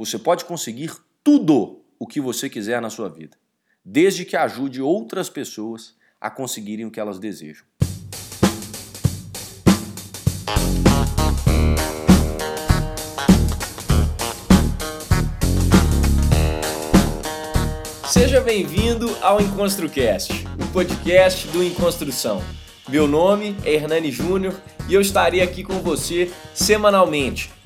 Você pode conseguir tudo o que você quiser na sua vida, desde que ajude outras pessoas a conseguirem o que elas desejam. Seja bem-vindo ao EnconstruCast, o podcast do Enconstrução. Meu nome é Hernani Júnior e eu estarei aqui com você semanalmente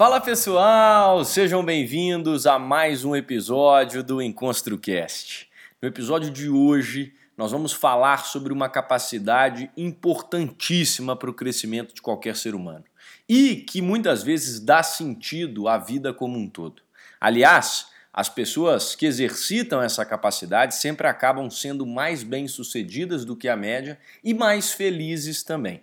Fala pessoal, sejam bem-vindos a mais um episódio do EnconstruCast. No episódio de hoje, nós vamos falar sobre uma capacidade importantíssima para o crescimento de qualquer ser humano e que muitas vezes dá sentido à vida como um todo. Aliás, as pessoas que exercitam essa capacidade sempre acabam sendo mais bem-sucedidas do que a média e mais felizes também.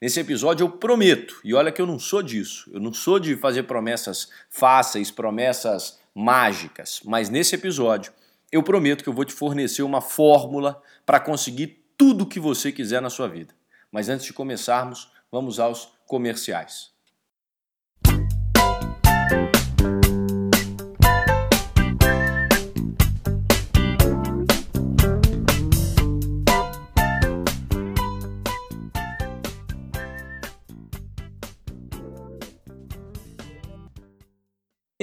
Nesse episódio eu prometo, e olha que eu não sou disso, eu não sou de fazer promessas fáceis, promessas mágicas, mas nesse episódio eu prometo que eu vou te fornecer uma fórmula para conseguir tudo o que você quiser na sua vida. Mas antes de começarmos, vamos aos comerciais.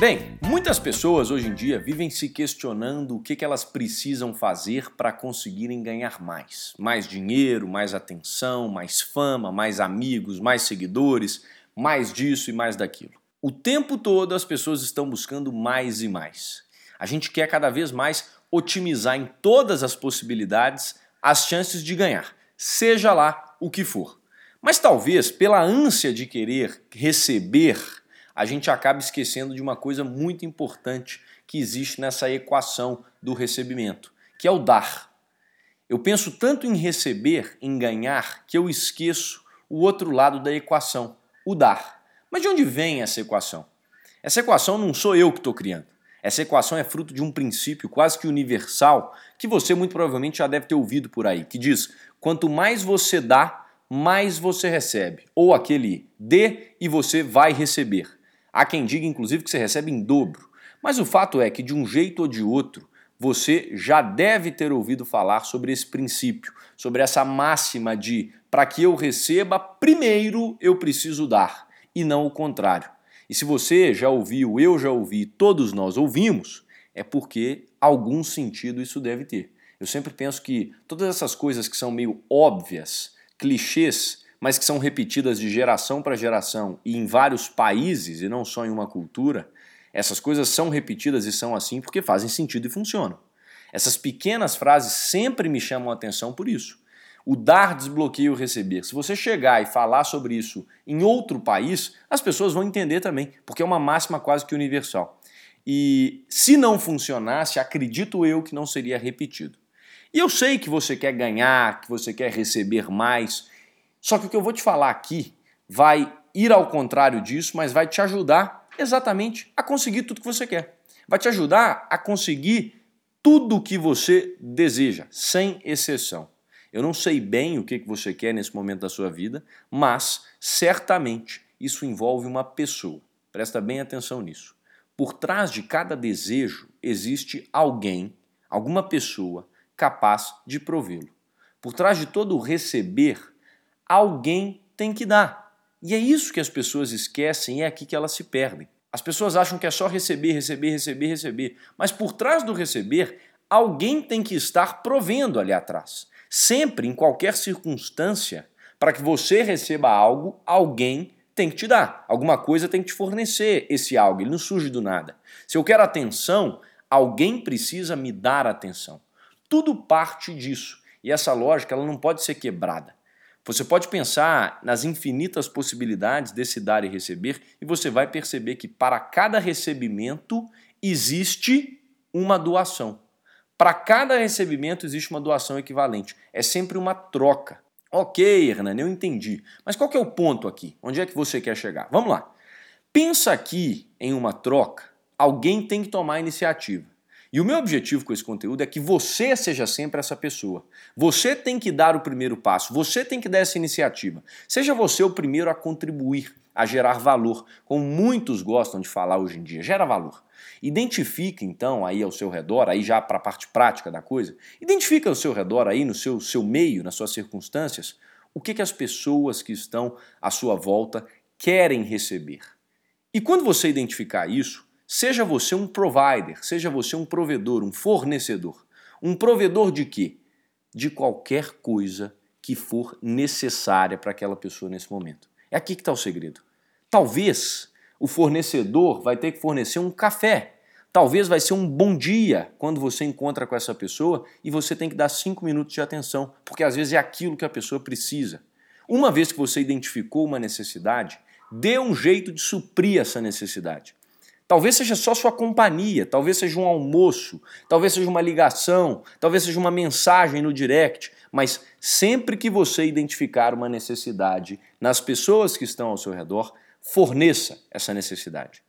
Bem, muitas pessoas hoje em dia vivem se questionando o que, elas precisam fazer para conseguirem ganhar mais. Mais dinheiro, mais atenção, mais fama, mais amigos, mais seguidores, mais disso e mais daquilo. O tempo todo as pessoas estão buscando mais e mais. A gente quer cada vez mais otimizar em todas as possibilidades as chances de ganhar, seja lá o que for. Mas talvez pela ânsia de querer receber a gente acaba esquecendo de uma coisa muito importante que existe nessa equação do recebimento, que é o dar. Eu penso tanto em receber, em ganhar, que eu esqueço o outro lado da equação, o dar. Mas de onde vem essa equação? Essa equação não sou eu que estou criando. Essa equação é fruto de um princípio quase que universal que você muito provavelmente já deve ter ouvido por aí, que diz: quanto mais você dá, mais você recebe. Ou aquele dê e você vai receber. Há quem diga, inclusive, que você recebe em dobro. Mas o fato é que, de um jeito ou de outro, você já deve ter ouvido falar sobre esse princípio, sobre essa máxima de para que eu receba, primeiro eu preciso dar, e não o contrário. E se você já ouviu, eu já ouvi, todos nós ouvimos, é porque algum sentido isso deve ter. Eu sempre penso que todas essas coisas que são meio óbvias, clichês, mas que são repetidas de geração para geração e em vários países e não só em uma cultura, essas coisas são repetidas e são assim porque fazem sentido e funcionam. Essas pequenas frases sempre me chamam a atenção por isso. O dar desbloqueia o receber. Se você chegar e falar sobre isso em outro país, as pessoas vão entender também, porque é uma máxima quase que universal. E se não funcionasse, acredito eu que não seria repetido. E eu sei que você quer ganhar, que você quer receber mais, só que o que eu vou te falar aqui vai ir ao contrário disso, mas vai te ajudar exatamente a conseguir tudo que você quer. Vai te ajudar a conseguir tudo o que você deseja, sem exceção. Eu não sei bem o que você quer nesse momento da sua vida, mas certamente isso envolve uma pessoa. Presta bem atenção nisso. Por trás de cada desejo existe alguém, alguma pessoa capaz de provê-lo. Por trás de todo o receber, alguém tem que dar. E é isso que as pessoas esquecem e é aqui que elas se perdem. As pessoas acham que é só receber, receber, receber, receber. Mas por trás do receber, alguém tem que estar provendo ali atrás. Sempre, em qualquer circunstância, para que você receba algo, alguém tem que te dar. Alguma coisa tem que te fornecer esse algo. Ele não surge do nada. Se eu quero atenção, alguém precisa me dar atenção. Tudo parte disso. E essa lógica ela não pode ser quebrada. Você pode pensar nas infinitas possibilidades desse dar e receber e você vai perceber que para cada recebimento existe uma doação. Para cada recebimento existe uma doação equivalente. É sempre uma troca. Ok, Hernani, eu entendi. Mas qual é o ponto aqui? Onde é que você quer chegar? Vamos lá. Pensa aqui em uma troca, alguém tem que tomar a iniciativa. E o meu objetivo com esse conteúdo é que você seja sempre essa pessoa. Você tem que dar o primeiro passo, você tem que dar essa iniciativa. Seja você o primeiro a contribuir, a gerar valor, como muitos gostam de falar hoje em dia. Gera valor. Identifique então aí ao seu redor, aí já para a parte prática da coisa, identifica ao seu redor aí no seu, seu meio, nas suas circunstâncias, o que, que as pessoas que estão à sua volta querem receber. E quando você identificar isso, Seja você um provider, seja você um provedor, um fornecedor. Um provedor de quê? De qualquer coisa que for necessária para aquela pessoa nesse momento. É aqui que está o segredo. Talvez o fornecedor vai ter que fornecer um café. Talvez vai ser um bom dia quando você encontra com essa pessoa e você tem que dar cinco minutos de atenção, porque às vezes é aquilo que a pessoa precisa. Uma vez que você identificou uma necessidade, dê um jeito de suprir essa necessidade. Talvez seja só sua companhia, talvez seja um almoço, talvez seja uma ligação, talvez seja uma mensagem no direct, mas sempre que você identificar uma necessidade nas pessoas que estão ao seu redor, forneça essa necessidade.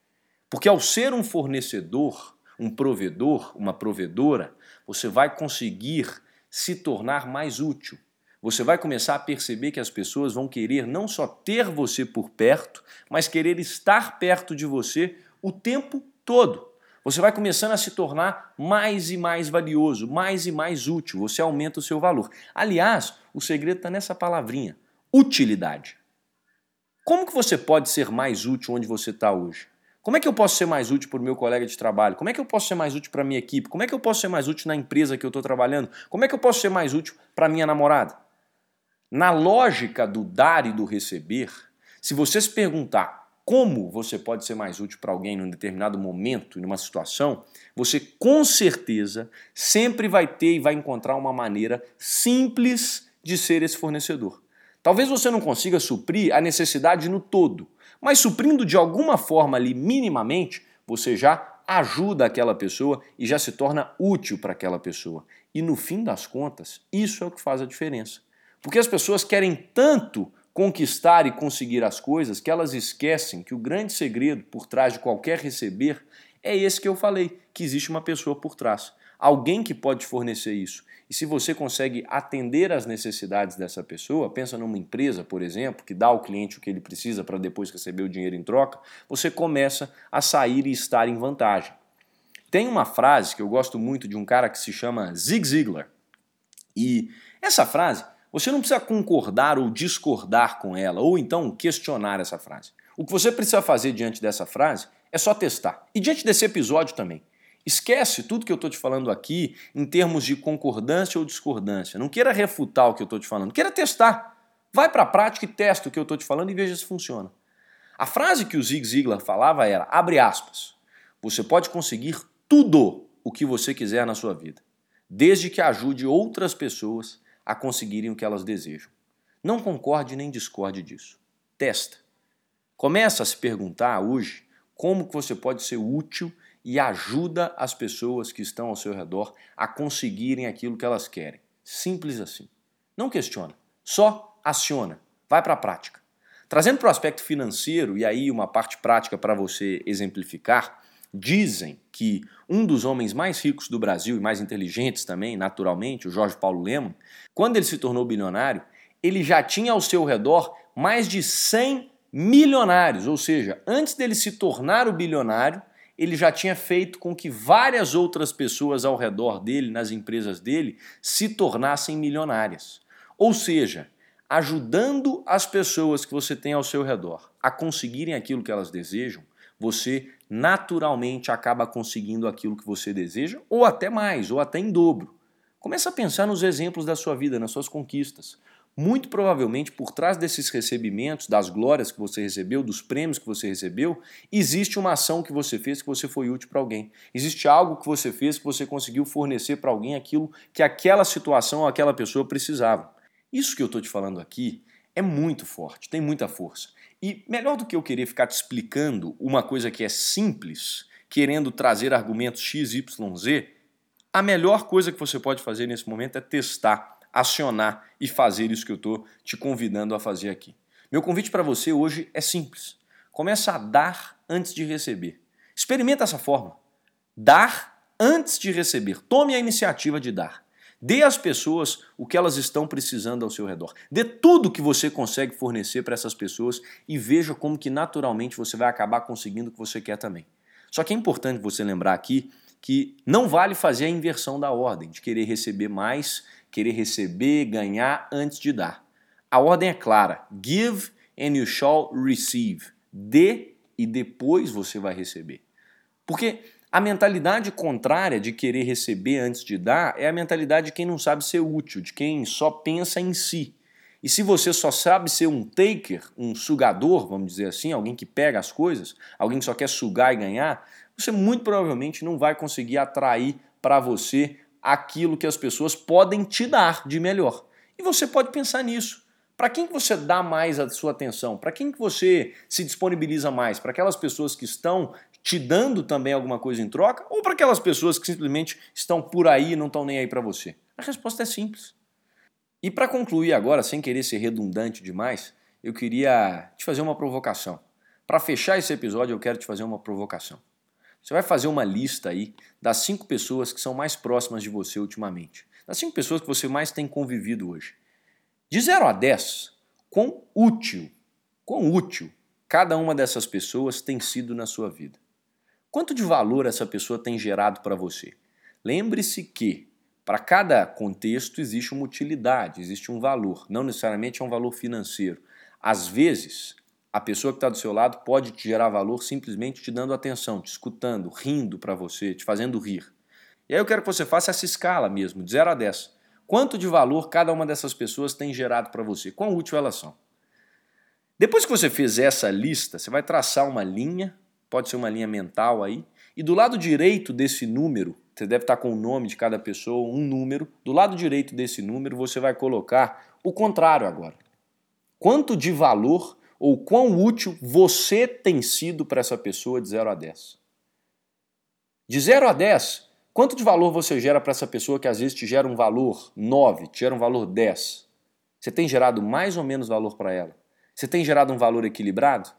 Porque ao ser um fornecedor, um provedor, uma provedora, você vai conseguir se tornar mais útil. Você vai começar a perceber que as pessoas vão querer não só ter você por perto, mas querer estar perto de você o tempo todo. Você vai começando a se tornar mais e mais valioso, mais e mais útil, você aumenta o seu valor. Aliás, o segredo está nessa palavrinha, utilidade. Como que você pode ser mais útil onde você está hoje? Como é que eu posso ser mais útil para o meu colega de trabalho? Como é que eu posso ser mais útil para a minha equipe? Como é que eu posso ser mais útil na empresa que eu estou trabalhando? Como é que eu posso ser mais útil para a minha namorada? Na lógica do dar e do receber, se você se perguntar como você pode ser mais útil para alguém num determinado momento, numa situação, você com certeza sempre vai ter e vai encontrar uma maneira simples de ser esse fornecedor. Talvez você não consiga suprir a necessidade no todo, mas suprindo de alguma forma ali minimamente, você já ajuda aquela pessoa e já se torna útil para aquela pessoa. E no fim das contas, isso é o que faz a diferença. Porque as pessoas querem tanto conquistar e conseguir as coisas que elas esquecem que o grande segredo por trás de qualquer receber é esse que eu falei, que existe uma pessoa por trás. Alguém que pode fornecer isso. E se você consegue atender às necessidades dessa pessoa, pensa numa empresa, por exemplo, que dá ao cliente o que ele precisa para depois receber o dinheiro em troca, você começa a sair e estar em vantagem. Tem uma frase que eu gosto muito de um cara que se chama Zig Ziglar. E essa frase você não precisa concordar ou discordar com ela, ou então questionar essa frase. O que você precisa fazer diante dessa frase é só testar. E diante desse episódio também. Esquece tudo que eu estou te falando aqui em termos de concordância ou discordância. Não queira refutar o que eu estou te falando, queira testar. Vai para a prática e testa o que eu estou te falando e veja se funciona. A frase que o Zig Ziglar falava era, abre aspas, você pode conseguir tudo o que você quiser na sua vida, desde que ajude outras pessoas a conseguirem o que elas desejam. Não concorde nem discorde disso. Testa. Começa a se perguntar hoje como que você pode ser útil e ajuda as pessoas que estão ao seu redor a conseguirem aquilo que elas querem. Simples assim. Não questiona, só aciona. Vai para a prática. Trazendo para o aspecto financeiro, e aí uma parte prática para você exemplificar, dizem que um dos homens mais ricos do Brasil e mais inteligentes também, naturalmente, o Jorge Paulo Lema, quando ele se tornou bilionário, ele já tinha ao seu redor mais de 100 milionários, ou seja, antes dele se tornar o bilionário, ele já tinha feito com que várias outras pessoas ao redor dele, nas empresas dele, se tornassem milionárias. Ou seja, ajudando as pessoas que você tem ao seu redor a conseguirem aquilo que elas desejam, você naturalmente acaba conseguindo aquilo que você deseja, ou até mais, ou até em dobro. Começa a pensar nos exemplos da sua vida, nas suas conquistas. Muito provavelmente por trás desses recebimentos, das glórias que você recebeu, dos prêmios que você recebeu, existe uma ação que você fez que você foi útil para alguém. Existe algo que você fez que você conseguiu fornecer para alguém aquilo que aquela situação ou aquela pessoa precisava. Isso que eu estou te falando aqui é muito forte, tem muita força. E melhor do que eu querer ficar te explicando uma coisa que é simples, querendo trazer argumentos X, Y, Z, a melhor coisa que você pode fazer nesse momento é testar acionar e fazer isso que eu estou te convidando a fazer aqui. Meu convite para você hoje é simples. Começa a dar antes de receber. Experimenta essa forma. Dar antes de receber. Tome a iniciativa de dar. Dê às pessoas o que elas estão precisando ao seu redor. Dê tudo que você consegue fornecer para essas pessoas e veja como que naturalmente você vai acabar conseguindo o que você quer também. Só que é importante você lembrar aqui que não vale fazer a inversão da ordem, de querer receber mais querer receber, ganhar antes de dar. A ordem é clara: give and you shall receive. Dê e depois você vai receber. Porque a mentalidade contrária de querer receber antes de dar é a mentalidade de quem não sabe ser útil, de quem só pensa em si. E se você só sabe ser um taker, um sugador, vamos dizer assim, alguém que pega as coisas, alguém que só quer sugar e ganhar, você muito provavelmente não vai conseguir atrair para você aquilo que as pessoas podem te dar de melhor. E você pode pensar nisso. Para quem que você dá mais a sua atenção? Para quem que você se disponibiliza mais? Para aquelas pessoas que estão te dando também alguma coisa em troca ou para aquelas pessoas que simplesmente estão por aí e não estão nem aí para você? A resposta é simples. E para concluir agora, sem querer ser redundante demais, eu queria te fazer uma provocação. Para fechar esse episódio, eu quero te fazer uma provocação. Você vai fazer uma lista aí das cinco pessoas que são mais próximas de você ultimamente. Das cinco pessoas que você mais tem convivido hoje. De 0 a 10, quão útil, quão útil cada uma dessas pessoas tem sido na sua vida. Quanto de valor essa pessoa tem gerado para você? Lembre-se que para cada contexto existe uma utilidade, existe um valor, não necessariamente é um valor financeiro. Às vezes, a pessoa que está do seu lado pode te gerar valor simplesmente te dando atenção, te escutando, rindo para você, te fazendo rir. E aí eu quero que você faça essa escala mesmo, de 0 a 10. Quanto de valor cada uma dessas pessoas tem gerado para você? Quão útil elas são? Depois que você fez essa lista, você vai traçar uma linha, pode ser uma linha mental aí, e do lado direito desse número, você deve estar com o nome de cada pessoa, um número, do lado direito desse número você vai colocar o contrário agora. Quanto de valor ou quão útil você tem sido para essa pessoa de 0 a 10. De 0 a 10, quanto de valor você gera para essa pessoa que às vezes te gera um valor 9, te gera um valor 10? Você tem gerado mais ou menos valor para ela? Você tem gerado um valor equilibrado?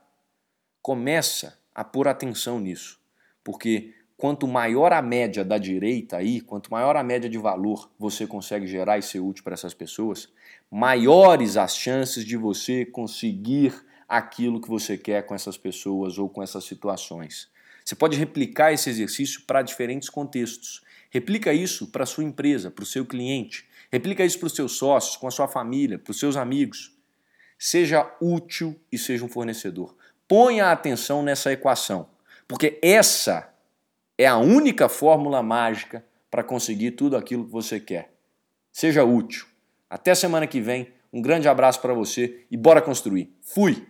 Começa a pôr atenção nisso, porque quanto maior a média da direita aí, quanto maior a média de valor você consegue gerar e ser útil para essas pessoas, maiores as chances de você conseguir aquilo que você quer com essas pessoas ou com essas situações. Você pode replicar esse exercício para diferentes contextos. Replica isso para sua empresa, para o seu cliente. Replica isso para os seus sócios, com a sua família, para os seus amigos. Seja útil e seja um fornecedor. Ponha atenção nessa equação, porque essa é a única fórmula mágica para conseguir tudo aquilo que você quer. Seja útil. Até semana que vem. Um grande abraço para você e bora construir. Fui!